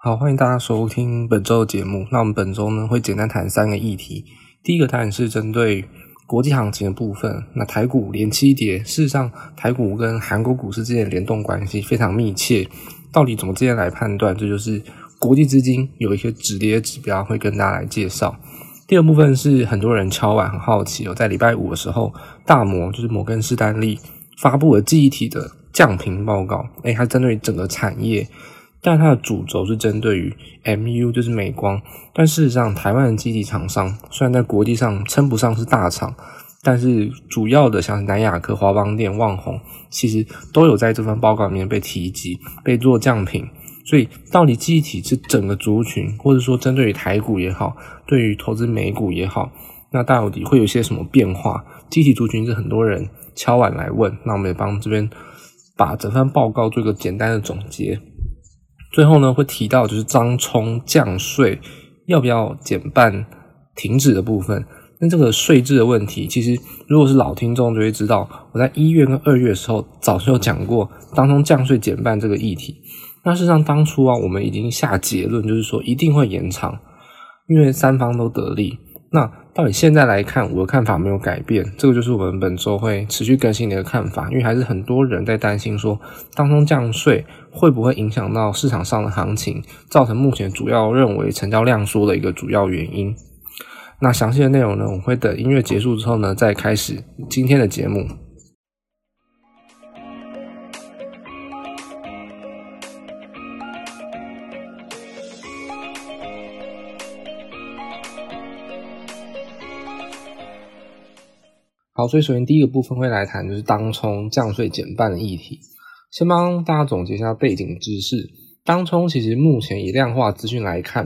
好，欢迎大家收听本周的节目。那我们本周呢会简单谈三个议题。第一个当然是针对国际行情的部分。那台股连七跌，事实上台股跟韩国股市之间的联动关系非常密切。到底怎么这样来判断？这就是国际资金有一些止跌指标会跟大家来介绍。第二部分是很多人敲碗很好奇哦，在礼拜五的时候，大摩就是摩根士丹利发布了记忆体的降频报告。诶，它针对整个产业。但它的主轴是针对于 MU，就是美光。但事实上，台湾的记忆体厂商虽然在国际上称不上是大厂，但是主要的像南亚科、华邦电、旺宏，其实都有在这份报告里面被提及，被做降品。所以，到底机体是整个族群，或者说针对于台股也好，对于投资美股也好，那到底会有些什么变化？机体族群是很多人敲碗来问，那我们也帮这边把整份报告做一个简单的总结。最后呢，会提到就是张冲降税要不要减半停止的部分。那这个税制的问题，其实如果是老听众就会知道，我在一月跟二月的时候早就讲过当冲降税减半这个议题。那事实上当初啊，我们已经下结论，就是说一定会延长，因为三方都得利。那到底现在来看，我的看法没有改变，这个就是我们本周会持续更新的一个看法，因为还是很多人在担心说，当中降税会不会影响到市场上的行情，造成目前主要认为成交量缩的一个主要原因。那详细的内容呢，我会等音乐结束之后呢，再开始今天的节目。好，所以首先第一个部分会来谈，就是当冲降税减半的议题。先帮大家总结一下背景知识。当冲其实目前以量化资讯来看，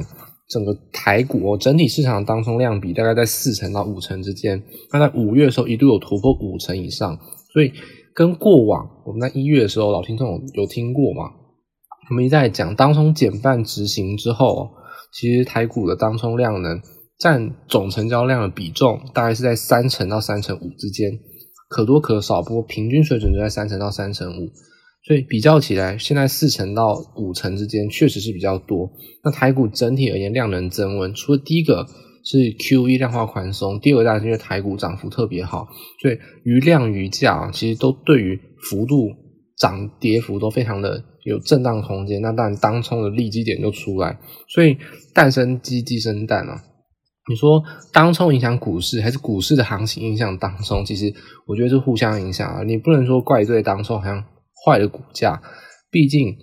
整个台股哦整体市场当冲量比大概在四成到五成之间。那在五月的时候一度有突破五成以上，所以跟过往我们在一月的时候，老听众有，听过吗？我们一再讲当冲减半执行之后，其实台股的当冲量呢，占总成交量的比重大概是在三成到三成五之间，可多可少，不过平均水准就在三成到三成五，所以比较起来，现在四成到五成之间确实是比较多。那台股整体而言量能增温，除了第一个是 QE 量化宽松，第二个当然是因为台股涨幅特别好，所以于量于价其实都对于幅度涨跌幅都非常的有震荡空间。那当然当冲的利基点就出来，所以蛋生鸡，鸡生蛋啊。你说当冲影响股市，还是股市的行情影响当冲？其实我觉得是互相影响啊。你不能说怪罪当冲好像坏了股价，毕竟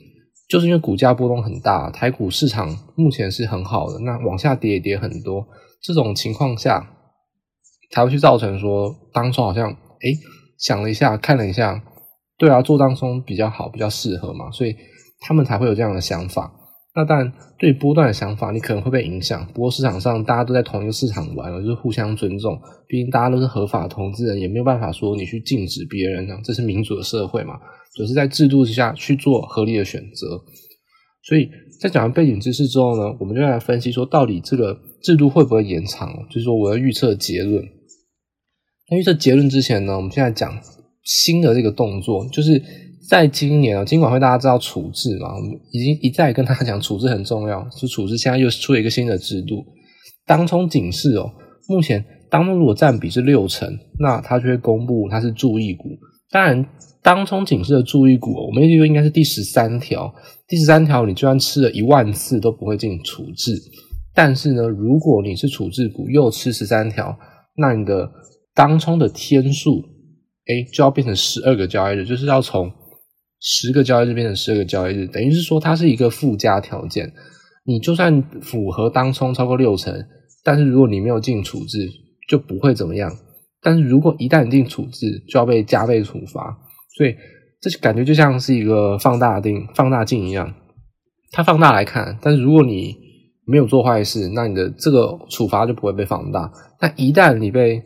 就是因为股价波动很大，台股市场目前是很好的，那往下跌也跌很多，这种情况下才会去造成说当冲好像诶想了一下，看了一下，对啊，做当冲比较好，比较适合嘛，所以他们才会有这样的想法。那当然，对波段的想法，你可能会被影响。不过市场上大家都在同一个市场玩，就是互相尊重。毕竟大家都是合法投资人，也没有办法说你去禁止别人呢。这是民主的社会嘛，就是在制度之下去做合理的选择。所以在讲完背景知识之后呢，我们就来分析说，到底这个制度会不会延长？就是说，我要预测结论。那预测结论之前呢，我们现在讲新的这个动作，就是。在今年啊，金管会大家知道处置嘛？我们已经一再跟大家讲，处置很重要。就处置现在又出了一个新的制度，当冲警示哦。目前当冲如果占比是六成，那它就会公布它是注意股。当然，当冲警示的注意股，我们认为应该是第十三条。第十三条，你就算吃了一万次都不会进行处置。但是呢，如果你是处置股又吃十三条，那你的当冲的天数，诶，就要变成十二个交易日，就是要从。十个交易日变成十二个交易日，等于是说它是一个附加条件。你就算符合当冲超过六成，但是如果你没有进处置，就不会怎么样。但是如果一旦进处置，就要被加倍处罚。所以这感觉就像是一个放大镜、放大镜一样，它放大来看。但是如果你没有做坏事，那你的这个处罚就不会被放大。但一旦你被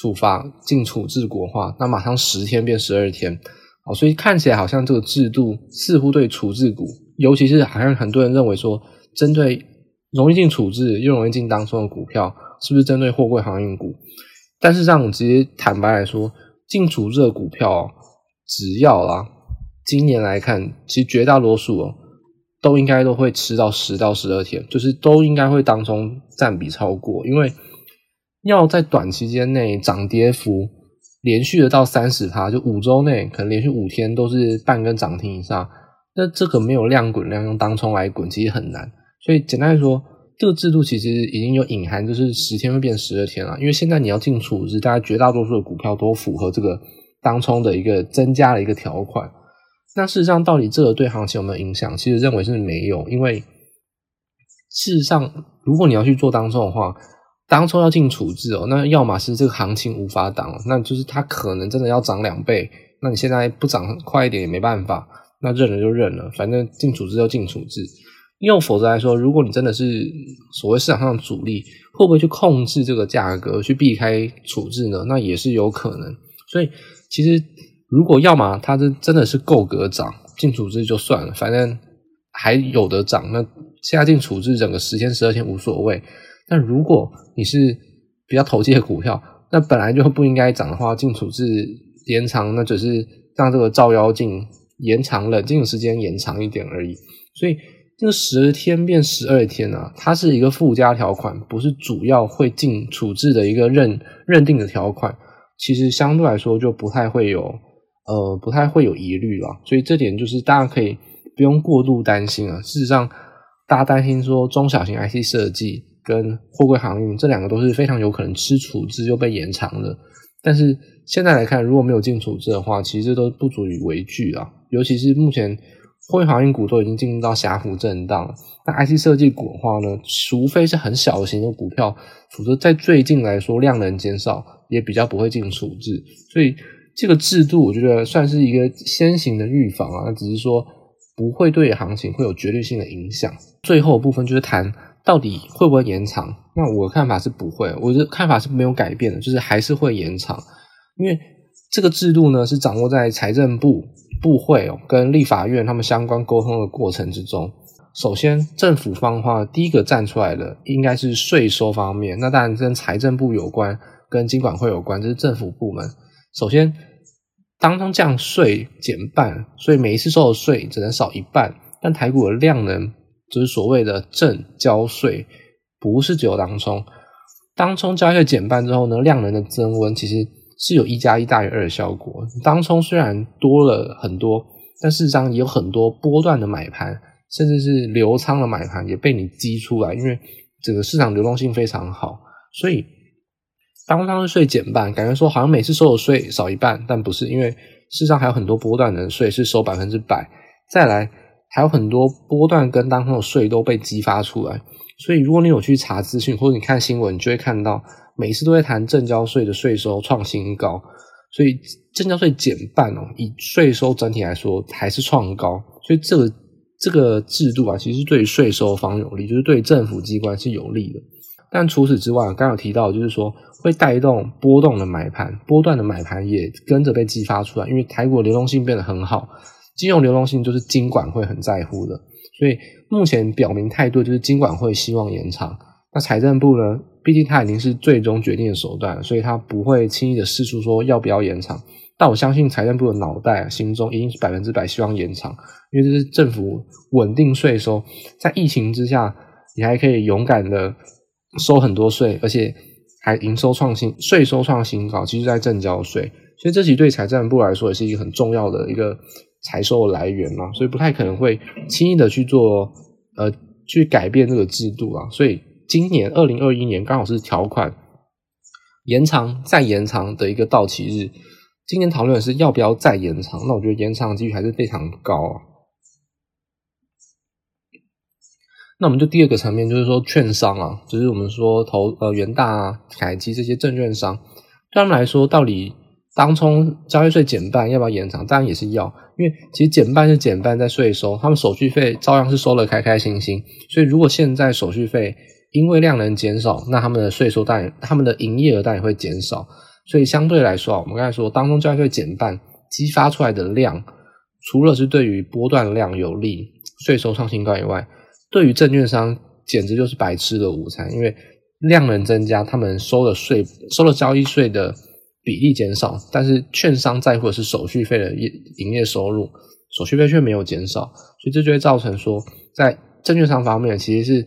处罚进处置国化，那马上十天变十二天。所以看起来好像这个制度似乎对处置股，尤其是好像很多人认为说，针对容易进处置又容易进当冲的股票，是不是针对货柜航运股？但是让我直接坦白来说，进处置的股票，只要啦，今年来看，其实绝大多数哦，都应该都会吃到十到十二天，就是都应该会当中占比超过，因为要在短期间内涨跌幅连续的到三十趴，就五周内可能连续五天都是半根涨停以上，那这个没有量滚量用当冲来滚，其实很难。所以简单来说，这个制度其实已经有隐含，就是十天会变十二天了。因为现在你要进处置，大概绝大多数的股票都符合这个当冲的一个增加的一个条款。那事实上，到底这个对行情有没有影响？其实认为是没有，因为事实上，如果你要去做当冲的话，当冲要进处置哦，那要么是这个行情无法挡，那就是它可能真的要涨两倍，那你现在不涨快一点也没办法，那认了就认了，反正进处置就进处置。又否则来说，如果你真的是所谓市场上的主力，会不会去控制这个价格去避开处置呢？那也是有可能。所以其实。如果要么它是真的是够格涨，进处置就算了，反正还有得涨。那现在进处置整个十天十二天无所谓。但如果你是比较投机的股票，那本来就不应该涨的话，净处置延长，那只是让这个照妖镜延长冷静的时间延长一点而已。所以这个十天变十二天啊，它是一个附加条款，不是主要会进处置的一个认认定的条款。其实相对来说就不太会有。呃，不太会有疑虑了，所以这点就是大家可以不用过度担心啊。事实上，大家担心说中小型 IC 设计跟货柜航运这两个都是非常有可能吃处置又被延长的。但是现在来看，如果没有进处置的话，其实都不足以为惧啊。尤其是目前货柜航运股都已经进入到狭幅震荡，那 IC 设计股的话呢，除非是很小型的股票，否则在最近来说量能减少，也比较不会进处置，所以。这个制度我觉得算是一个先行的预防啊，只是说不会对行情会有决对性的影响。最后的部分就是谈到底会不会延长，那我的看法是不会，我的看法是没有改变的，就是还是会延长，因为这个制度呢是掌握在财政部部会哦跟立法院他们相关沟通的过程之中。首先政府方的话，第一个站出来的应该是税收方面，那当然跟财政部有关，跟金管会有关，这是政府部门。首先。当中降税减半，所以每一次收的税只能少一半。但台股的量能就是所谓的正交税，不是只有当冲。当冲交易税减半之后呢，量能的增温其实是有一加一大于二的效果。当冲虽然多了很多，但事实上也有很多波段的买盘，甚至是流仓的买盘也被你激出来，因为整个市场流动性非常好，所以。当当税减半，感觉说好像每次收的税少一半，但不是，因为事实上还有很多波段的税是收百分之百。再来，还有很多波段跟当中的税都被激发出来。所以，如果你有去查资讯或者你看新闻，你就会看到每次都会谈证交税的税收创新高。所以，证交税减半哦，以税收整体来说还是创高。所以，这个这个制度啊，其实对税收方有利，就是对政府机关是有利的。但除此之外，刚刚有提到，就是说会带动波动的买盘，波段的买盘也跟着被激发出来，因为台股流动性变得很好，金融流动性就是金管会很在乎的，所以目前表明态度就是金管会希望延长。那财政部呢，毕竟它已经是最终决定的手段，所以它不会轻易的试出说要不要延长。但我相信财政部的脑袋心中一定是百分之百希望延长，因为这是政府稳定税收，在疫情之下，你还可以勇敢的。收很多税，而且还营收创新，税收创新高，其实在正交税，所以这其实对财政部来说也是一个很重要的一个财收的来源嘛，所以不太可能会轻易的去做呃去改变这个制度啊。所以今年二零二一年刚好是条款延长再延长的一个到期日，今年讨论的是要不要再延长，那我觉得延长几率还是非常高啊。那我们就第二个层面，就是说券商啊，就是我们说投呃元大啊、凯基这些证券商，对他们来说，到底当冲交易税减半要不要延长？当然也是要，因为其实减半是减半在税收，他们手续费照样是收得开开心心。所以如果现在手续费因为量能减少，那他们的税收当然他们的营业额当然也会减少。所以相对来说啊，我们刚才说当冲交易税减半激发出来的量，除了是对于波段量有利，税收创新高以外，对于证券商简直就是白吃的午餐，因为量能增加，他们收的税、收的交易税的比例减少，但是券商在乎的是手续费的业营业收入，手续费却没有减少，所以这就会造成说，在证券商方面，其实是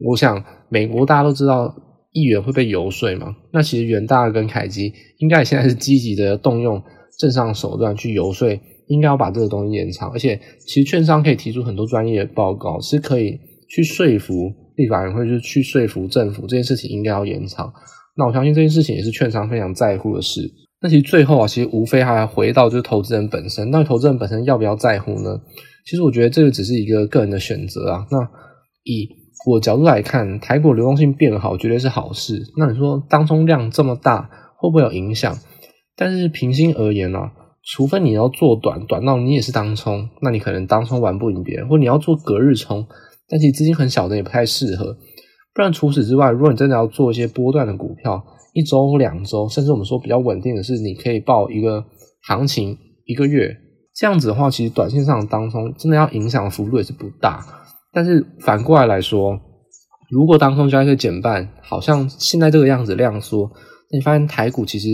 我想美国大家都知道议员会被游说嘛，那其实元大跟凯基应该现在是积极的动用政商手段去游说，应该要把这个东西延长，而且其实券商可以提出很多专业的报告，是可以去说服立法院会去去说服政府这件事情应该要延长。那我相信这件事情也是券商非常在乎的事。那其实最后啊，其实无非还回到就是投资人本身。那投资人本身要不要在乎呢？其实我觉得这个只是一个个人的选择啊。那以我角度来看，台股流动性变好，绝对是好事。那你说当冲量这么大，会不会有影响？但是平心而言啊，除非你要做短，短到你也是当冲，那你可能当冲玩不赢别人，或你要做隔日冲，但其实资金很小的也不太适合。不然，除此之外，如果你真的要做一些波段的股票，一周、两周，甚至我们说比较稳定的是，你可以报一个行情一个月，这样子的话，其实短线上当中真的要影响幅度也是不大。但是反过来来说，如果当中交易税减半，好像现在这个样子量缩，那你发现台股其实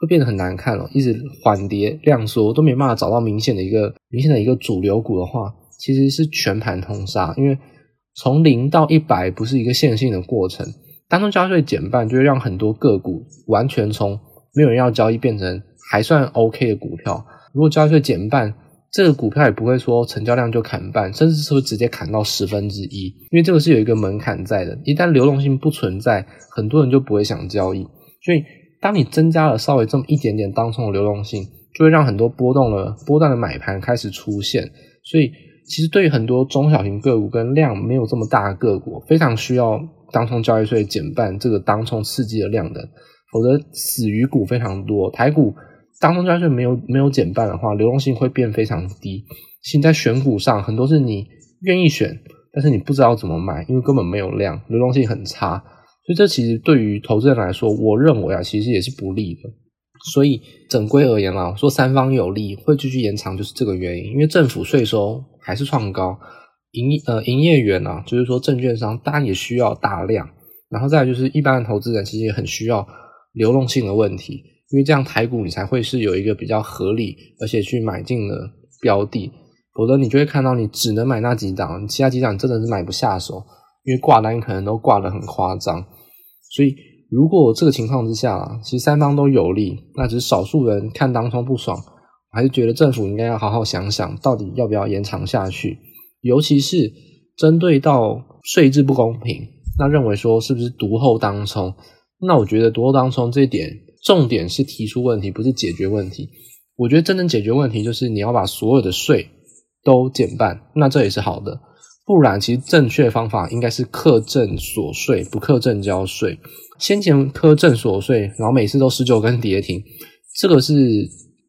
会变得很难看了，一直缓跌量缩都没办法找到明显的一个明显的一个主流股的话，其实是全盘通杀，因为。从零到一百不是一个线性的过程，当冲交易税减半，就会让很多个股完全从没有人要交易变成还算 OK 的股票。如果交易税减半，这个股票也不会说成交量就砍半，甚至是会直接砍到十分之一，因为这个是有一个门槛在的。一旦流动性不存在，很多人就不会想交易。所以，当你增加了稍微这么一点点当冲的流动性，就会让很多波动的波段的买盘开始出现。所以。其实对于很多中小型个股跟量没有这么大的个股，非常需要当冲交易税减半这个当冲刺激的量的，否则死鱼股非常多。台股当冲交易税没有没有减半的话，流动性会变非常低。现在选股上很多是你愿意选，但是你不知道怎么买，因为根本没有量，流动性很差。所以这其实对于投资人来说，我认为啊，其实也是不利的。所以整归而言啊，说三方有利会继续延长，就是这个原因。因为政府税收还是创高，营呃营业员啊，就是说证券商当然也需要大量，然后再来就是一般的投资人其实也很需要流动性的问题，因为这样台股你才会是有一个比较合理而且去买进的标的，否则你就会看到你只能买那几档，其他几档真的是买不下手，因为挂单可能都挂得很夸张，所以。如果这个情况之下，其实三方都有利，那只是少数人看当冲不爽，还是觉得政府应该要好好想想，到底要不要延长下去。尤其是针对到税制不公平，那认为说是不是独厚当冲？那我觉得独厚当冲这一点，重点是提出问题，不是解决问题。我觉得真正解决问题就是你要把所有的税都减半，那这也是好的。不然，其实正确方法应该是课证所税，不课证交税。先前课证所税，然后每次都十九根跌停，这个是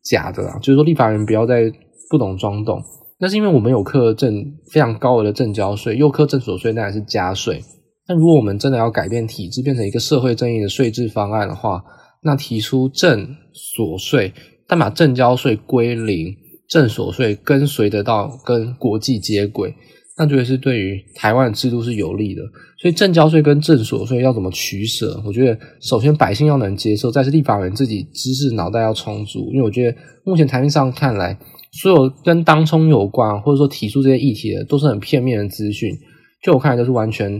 假的啦。就是说，立法人不要再不懂装懂。那是因为我们有课证非常高额的证交税，又课证所税，那还是加税。那如果我们真的要改变体制，变成一个社会正义的税制方案的话，那提出证所税，但把证交税归零，证所税跟随得到跟国际接轨。那觉得是对于台湾的制度是有利的，所以正交税跟正所税要怎么取舍？我觉得首先百姓要能接受，再是立法人自己知识脑袋要充足。因为我觉得目前台面上看来，所有跟当冲有关或者说提出这些议题的，都是很片面的资讯。就我看来，都是完全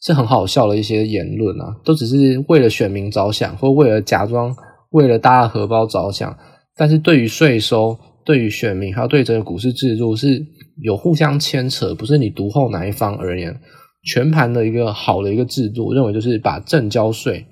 是很好笑的一些言论啊，都只是为了选民着想，或为了假装为了大家荷包着想。但是对于税收，对于选民，还有对整个股市制度是。有互相牵扯，不是你独厚哪一方而言，全盘的一个好的一个制度，我认为就是把证交税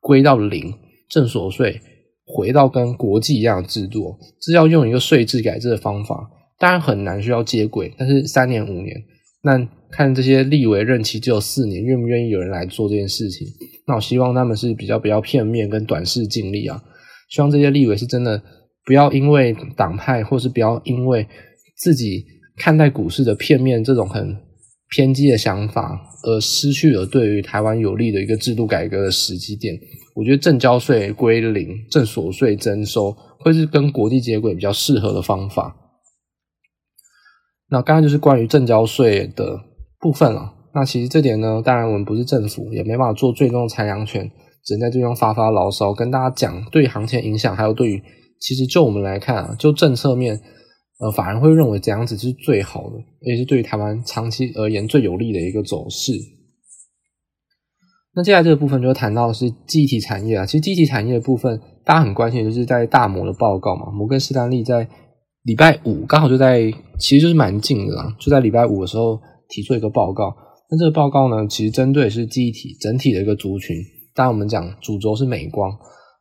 归到零，正所税回到跟国际一样的制度，这要用一个税制改制的方法，当然很难需要接轨，但是三年五年，那看这些立委任期只有四年，愿不愿意有人来做这件事情？那我希望他们是比较比较片面跟短视近利啊，希望这些立委是真的不要因为党派，或是不要因为自己。看待股市的片面这种很偏激的想法，而失去了对于台湾有利的一个制度改革的时机点。我觉得正交税归零，正所税征收，会是跟国际接轨比较适合的方法。那刚刚就是关于正交税的部分了。那其实这点呢，当然我们不是政府，也没办法做最终的裁量权，只能在这边发发牢骚，跟大家讲对行情影响，还有对于其实就我们来看啊，就政策面。呃，法人会认为这样子是最好的，也是对于台湾长期而言最有利的一个走势。那接下来这个部分就谈到是记忆体产业啊，其实记忆体产业的部分，大家很关心的就是在大摩的报告嘛，摩根士丹利在礼拜五刚好就在，其实就是蛮近的啦，就在礼拜五的时候提出一个报告。那这个报告呢，其实针对是记忆体整体的一个族群。当然我们讲主轴是美光，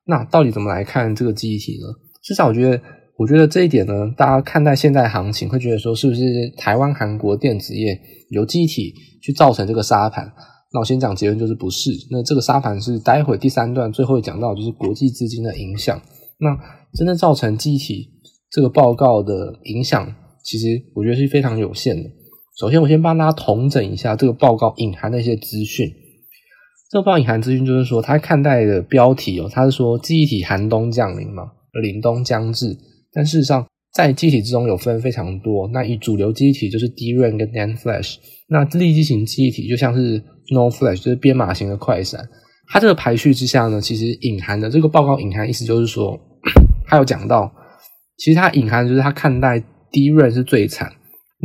那到底怎么来看这个记忆体呢？至少我觉得，我觉得这一点呢，大家看待现在行情会觉得说，是不是台湾、韩国电子业由记忆体去造成这个沙盘？那我先讲结论，就是不是。那这个沙盘是待会第三段最后讲到，就是国际资金的影响。那真正造成记忆体这个报告的影响，其实我觉得是非常有限的。首先，我先帮大家统整一下这个报告隐含的一些资讯。这个报告隐含资讯就是说，他看待的标题哦，他是说记忆体寒冬降临嘛，凛冬将至。但事实上，在记忆体之中有分非常多。那以主流记忆体就是 DRAM 跟 NAND Flash。那立基型记忆体就像是 NOR Flash，就是编码型的快闪。它这个排序之下呢，其实隐含的这个报告隐含意思就是说，它有讲到，其实它隐含的就是它看待 DRAM 是最惨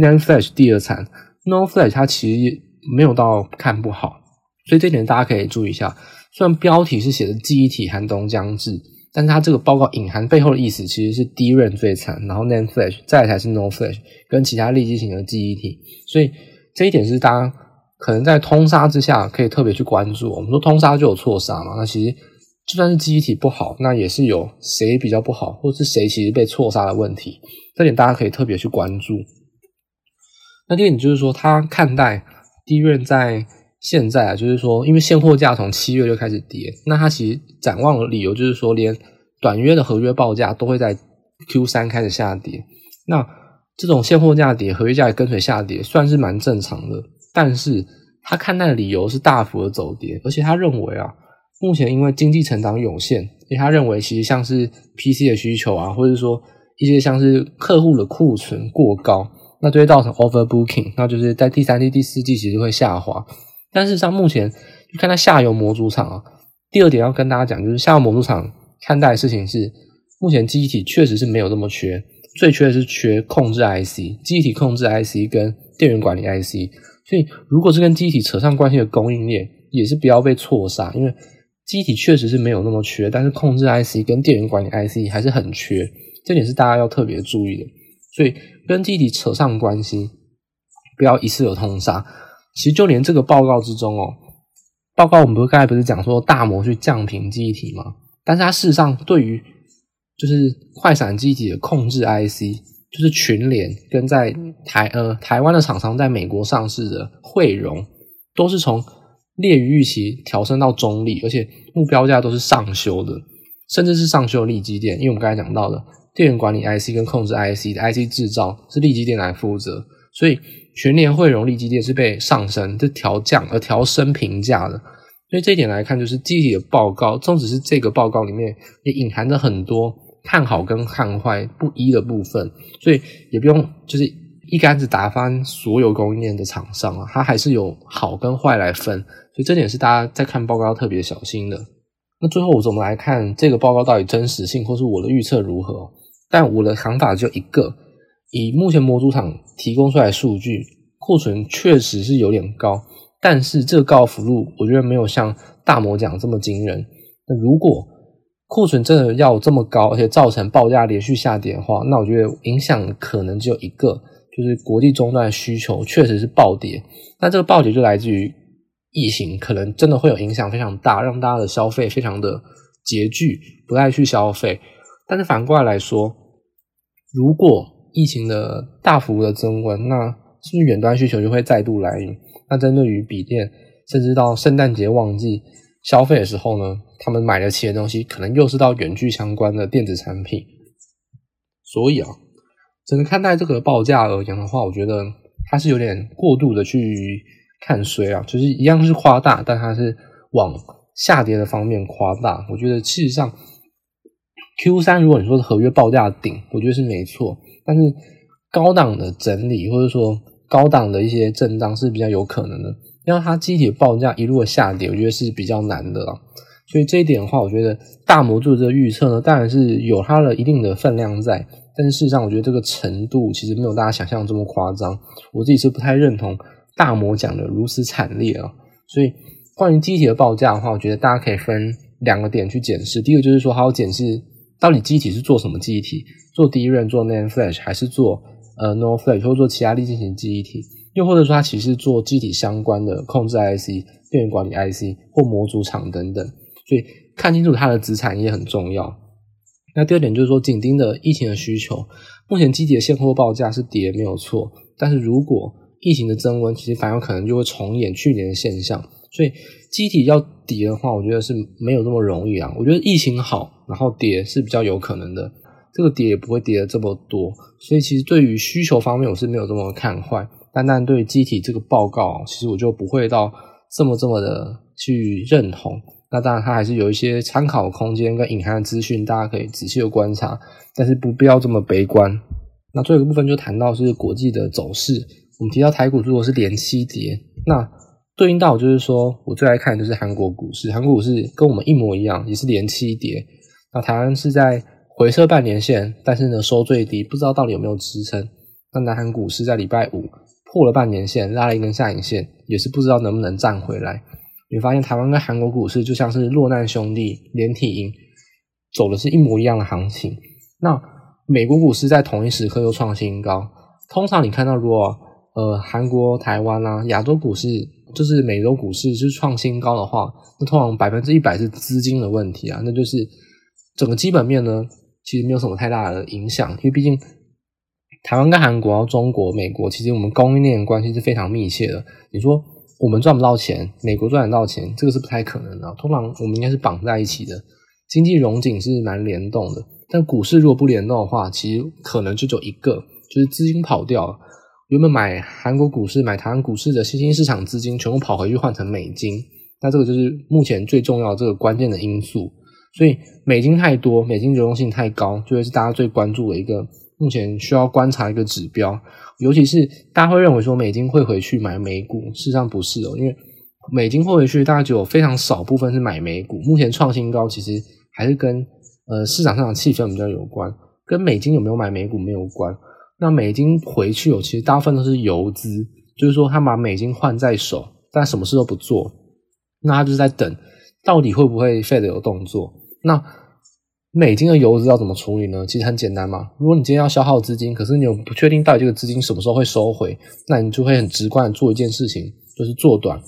，NAND Flash 第二惨，NOR Flash 它其实没有到看不好。所以这点大家可以注意一下。虽然标题是写的记忆体寒冬将至，但是它这个报告隐含背后的意思其实是 DRAM 最惨，然后 NAND Flash 再才是 No Flash 跟其他立基型的记忆体。所以这一点是大家可能在通杀之下可以特别去关注。我们说通杀就有错杀嘛，那其实就算是记忆体不好，那也是有谁比较不好，或是谁其实被错杀的问题。这点大家可以特别去关注。那第二点就是说，他看待 DRAM 在现在啊，就是说，因为现货价从七月就开始跌，那他其实展望的理由就是说，连短约的合约报价都会在 Q 三开始下跌。那这种现货价跌，合约价也跟随下跌，算是蛮正常的。但是他看待的理由是大幅的走跌，而且他认为啊，目前因为经济成长有限，所以他认为其实像是 PC 的需求啊，或者说一些像是客户的库存过高，那就会造成 overbooking，那就是在第三季、第四季其实会下滑。但是像目前就看到下游模组厂啊，第二点要跟大家讲，就是下游模组厂看待的事情是，目前记忆体确实是没有这么缺。最缺的是缺控制 IC、记忆体控制 IC 跟电源管理 IC，所以如果是跟机体扯上关系的供应链，也是不要被错杀，因为机体确实是没有那么缺，但是控制 IC 跟电源管理 IC 还是很缺，这点是大家要特别注意的。所以跟机体扯上关系，不要一次有通杀。其实就连这个报告之中哦，报告我们不是刚才不是讲说大摩去降频记忆体吗？但是它事实上对于就是快闪记忆体的控制 IC，就是群联跟在台呃台湾的厂商在美国上市的慧荣，都是从劣于预期调升到中立，而且目标价都是上修的，甚至是上修的力积电。因为我们刚才讲到的电源管理 IC 跟控制 IC 的 IC 制造是力积电来负责，所以全年汇融力积电是被上升，是调降而调升评价的。所以这一点来看，就是具体的报告，纵使是这个报告里面也隐含着很多。看好跟看坏不一的部分，所以也不用就是一竿子打翻所有供应链的厂商啊，它还是有好跟坏来分，所以这点是大家在看报告要特别小心的。那最后我怎么来看这个报告到底真实性或是我的预测如何？但我的想法就一个，以目前模组厂提供出来数据，库存确实是有点高，但是这个高幅度我觉得没有像大摩讲这么惊人。那如果库存真的要这么高，而且造成报价连续下跌的话，那我觉得影响可能只有一个，就是国际终端需求确实是暴跌。那这个暴跌就来自于疫情，可能真的会有影响非常大，让大家的消费非常的拮据，不太去消费。但是反过来来说，如果疫情的大幅的增温，那是不是远端需求就会再度来临？那针对于笔电，甚至到圣诞节旺季。消费的时候呢，他们买得起的东西可能又是到远距相关的电子产品，所以啊，整个看待这个报价而言的话，我觉得它是有点过度的去看衰啊，就是一样是夸大，但它是往下跌的方面夸大。我觉得事实上，Q 三如果你说是合约报价顶，我觉得是没错，但是高档的整理或者说高档的一些震荡是比较有可能的。让它记忆体报价一路的下跌，我觉得是比较难的啦。所以这一点的话，我觉得大摩做的这个预测呢，当然是有它的一定的分量在，但是事实上，我觉得这个程度其实没有大家想象这么夸张。我自己是不太认同大摩讲的如此惨烈啊。所以关于机体的报价的话，我觉得大家可以分两个点去检视。第一个就是说，它要检视到底机体是做什么记忆体，做 DRAM 做 NAND Flash，还是做呃 NOR Flash，或者做其他力进行记忆体，又或者说它其实做机体相关的控制 IC、电源管理 IC 或模组厂等等。所以看清楚它的子产业很重要。那第二点就是说，紧盯的疫情的需求，目前机体的现货报价是跌没有错，但是如果疫情的增温，其实反而可能就会重演去年的现象。所以机体要跌的话，我觉得是没有那么容易啊。我觉得疫情好，然后跌是比较有可能的，这个跌也不会跌的这么多。所以其实对于需求方面，我是没有这么看坏。单单对机体这个报告，其实我就不会到这么这么的去认同。那当然，它还是有一些参考空间跟隐含的资讯，大家可以仔细的观察，但是不必要这么悲观。那最后一个部分就谈到是国际的走势。我们提到台股如果是连七跌，那对应到就是说我最爱看的就是韩国股市，韩国股市跟我们一模一样，也是连七跌。那台湾是在回撤半年线，但是呢收最低，不知道到底有没有支撑。那南韩股市在礼拜五破了半年线，拉了一根下影线，也是不知道能不能站回来。你发现台湾跟韩国股市就像是落难兄弟连体婴，走的是一模一样的行情。那美国股市在同一时刻又创新高。通常你看到如果呃韩国、台湾啊亚洲股市就是美洲股市是创新高的话，那通常百分之一百是资金的问题啊。那就是整个基本面呢，其实没有什么太大的影响，因为毕竟台湾跟韩国、中国、美国，其实我们供应链关系是非常密切的。你说？我们赚不到钱，美国赚得到钱，这个是不太可能的。通常我们应该是绑在一起的，经济融景是蛮联动的。但股市如果不联动的话，其实可能就只有一个，就是资金跑掉了。原本买韩国股市、买台湾股市的新兴市场资金，全部跑回去换成美金，那这个就是目前最重要的这个关键的因素。所以美金太多，美金流动性太高，就会是大家最关注的一个。目前需要观察一个指标，尤其是大家会认为说美金会回去买美股，事实上不是哦，因为美金会回去，大概只有非常少部分是买美股。目前创新高，其实还是跟呃市场上的气氛比较有关，跟美金有没有买美股没有关。那美金回去哦，其实大部分都是游资，就是说他把美金换在手，但什么事都不做，那他就是在等到底会不会 Fed 有动作。那美金的游资要怎么处理呢？其实很简单嘛。如果你今天要消耗资金，可是你又不确定到底这个资金什么时候会收回，那你就会很直观的做一件事情，就是做短。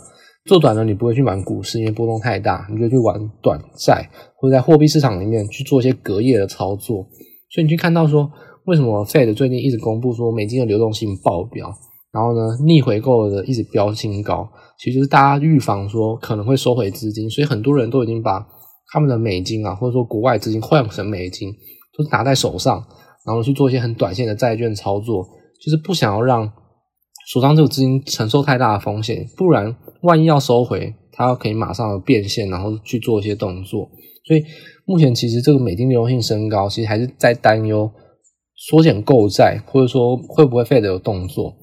做短呢，你不会去玩股市，因为波动太大，你就去玩短债，或者在货币市场里面去做一些隔夜的操作。所以你去看到说，为什么 Fed 最近一直公布说美金的流动性爆表，然后呢逆回购的一直飙新高，其实就是大家预防说可能会收回资金，所以很多人都已经把。他们的美金啊，或者说国外资金换成美金，都是拿在手上，然后去做一些很短线的债券操作，就是不想要让手上这个资金承受太大的风险，不然万一要收回，它可以马上变现，然后去做一些动作。所以目前其实这个美金流动性升高，其实还是在担忧缩减购债，或者说会不会 Fed 有动作。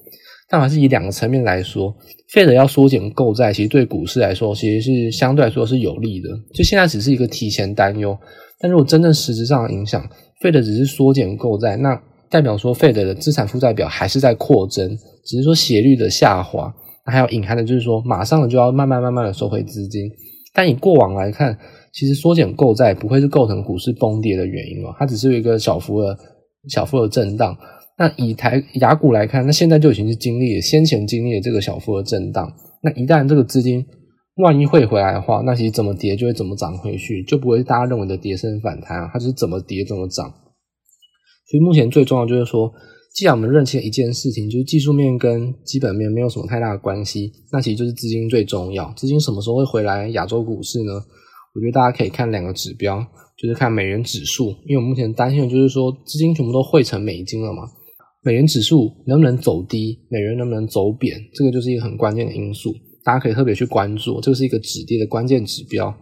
但还是以两个层面来说，Fed 要缩减购债，其实对股市来说，其实是相对来说是有利的。就现在只是一个提前担忧，但如果真正实质上的影响，Fed 只是缩减购债，那代表说 Fed 的资产负债表还是在扩增，只是说斜率的下滑。那还有隐含的就是说，马上就要慢慢慢慢的收回资金。但以过往来看，其实缩减购债不会是构成股市崩跌的原因哦，它只是有一个小幅的小幅的震荡。那以台亚股来看，那现在就已经是经历了先前经历了这个小幅的震荡。那一旦这个资金万一汇回来的话，那其实怎么跌就会怎么涨回去，就不会大家认为的跌升反弹啊，它是怎么跌怎么涨。所以目前最重要就是说，既然我们认清一件事情，就是技术面跟基本面没有什么太大的关系，那其实就是资金最重要。资金什么时候会回来亚洲股市呢？我觉得大家可以看两个指标，就是看美元指数，因为我目前担心的就是说资金全部都汇成美金了嘛。美元指数能不能走低？美元能不能走贬？这个就是一个很关键的因素，大家可以特别去关注。这个是一个止跌的关键指标。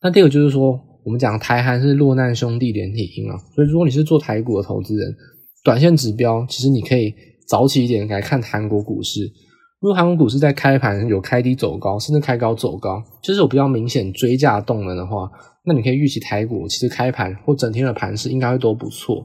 那第二个就是说，我们讲台韩是落难兄弟连体婴啊，所以如果你是做台股的投资人，短线指标其实你可以早起一点来看韩国股市。如果韩国股市在开盘有开低走高，甚至开高走高，就是有比较明显追价动能的话，那你可以预期台股其实开盘或整天的盘势应该会都不错。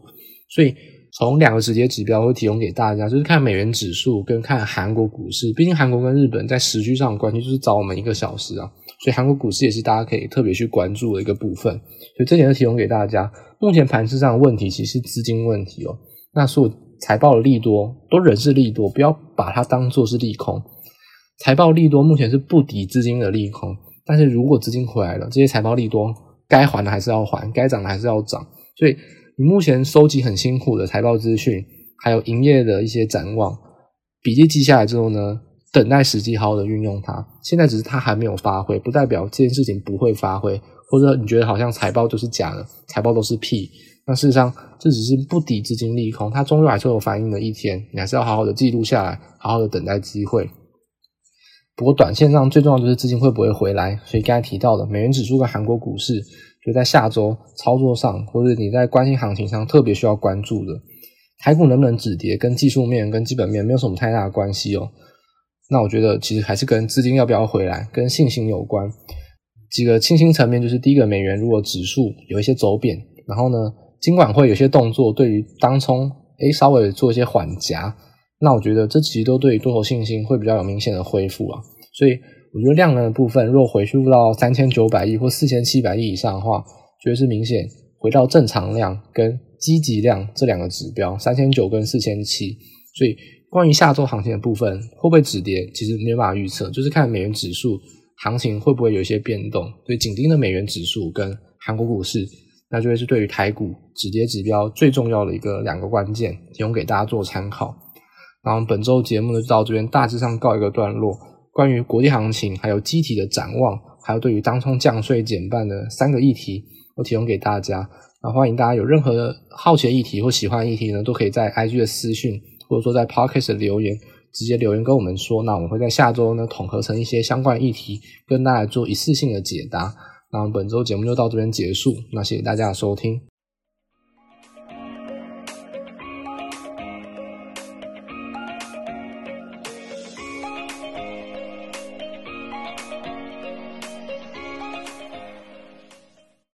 所以从两个直接指标会提供给大家，就是看美元指数跟看韩国股市。毕竟韩国跟日本在时区上的关系就是早我们一个小时啊，所以韩国股市也是大家可以特别去关注的一个部分。所以这点就提供给大家。目前盘势上的问题其实是资金问题哦。那所有财报的利多都仍是利多，不要把它当作是利空。财报利多目前是不敌资金的利空，但是如果资金回来了，这些财报利多该还的还是要还，该涨的还是要涨。所以你目前收集很辛苦的财报资讯，还有营业的一些展望，笔记记下来之后呢，等待时机好好的运用它。现在只是它还没有发挥，不代表这件事情不会发挥。或者你觉得好像财报都是假的，财报都是屁，那事实上这只是不敌资金利空，它终究还是有反应的一天，你还是要好好的记录下来，好好的等待机会。不过短线上最重要就是资金会不会回来，所以刚才提到的美元指数跟韩国股市，就在下周操作上，或者你在关心行情上特别需要关注的，台股能不能止跌，跟技术面跟基本面没有什么太大的关系哦。那我觉得其实还是跟资金要不要回来，跟信心有关。几个清新层面，就是第一个，美元如果指数有一些走贬，然后呢，尽管会有些动作，对于当冲诶稍微做一些缓夹，那我觉得这其实都对于多头信心会比较有明显的恢复啊。所以我觉得量能的部分，若回复到三千九百亿或四千七百亿以上的话，觉得是明显回到正常量跟积极量这两个指标，三千九跟四千七。所以关于下周行情的部分，会不会止跌，其实没有办法预测，就是看美元指数。行情会不会有一些变动？所以紧盯的美元指数跟韩国股市，那就会是对于台股止跌指标最重要的一个两个关键，提供给大家做参考。然后本周节目呢就到这边大致上告一个段落。关于国际行情，还有机体的展望，还有对于当冲降税减半的三个议题，我提供给大家。那欢迎大家有任何好奇的议题或喜欢的议题呢，都可以在 IG 的私讯，或者说在 Podcast 的留言。直接留言跟我们说，那我们会在下周呢统合成一些相关议题，跟大家做一次性的解答。那本周节目就到这边结束，那谢谢大家的收听。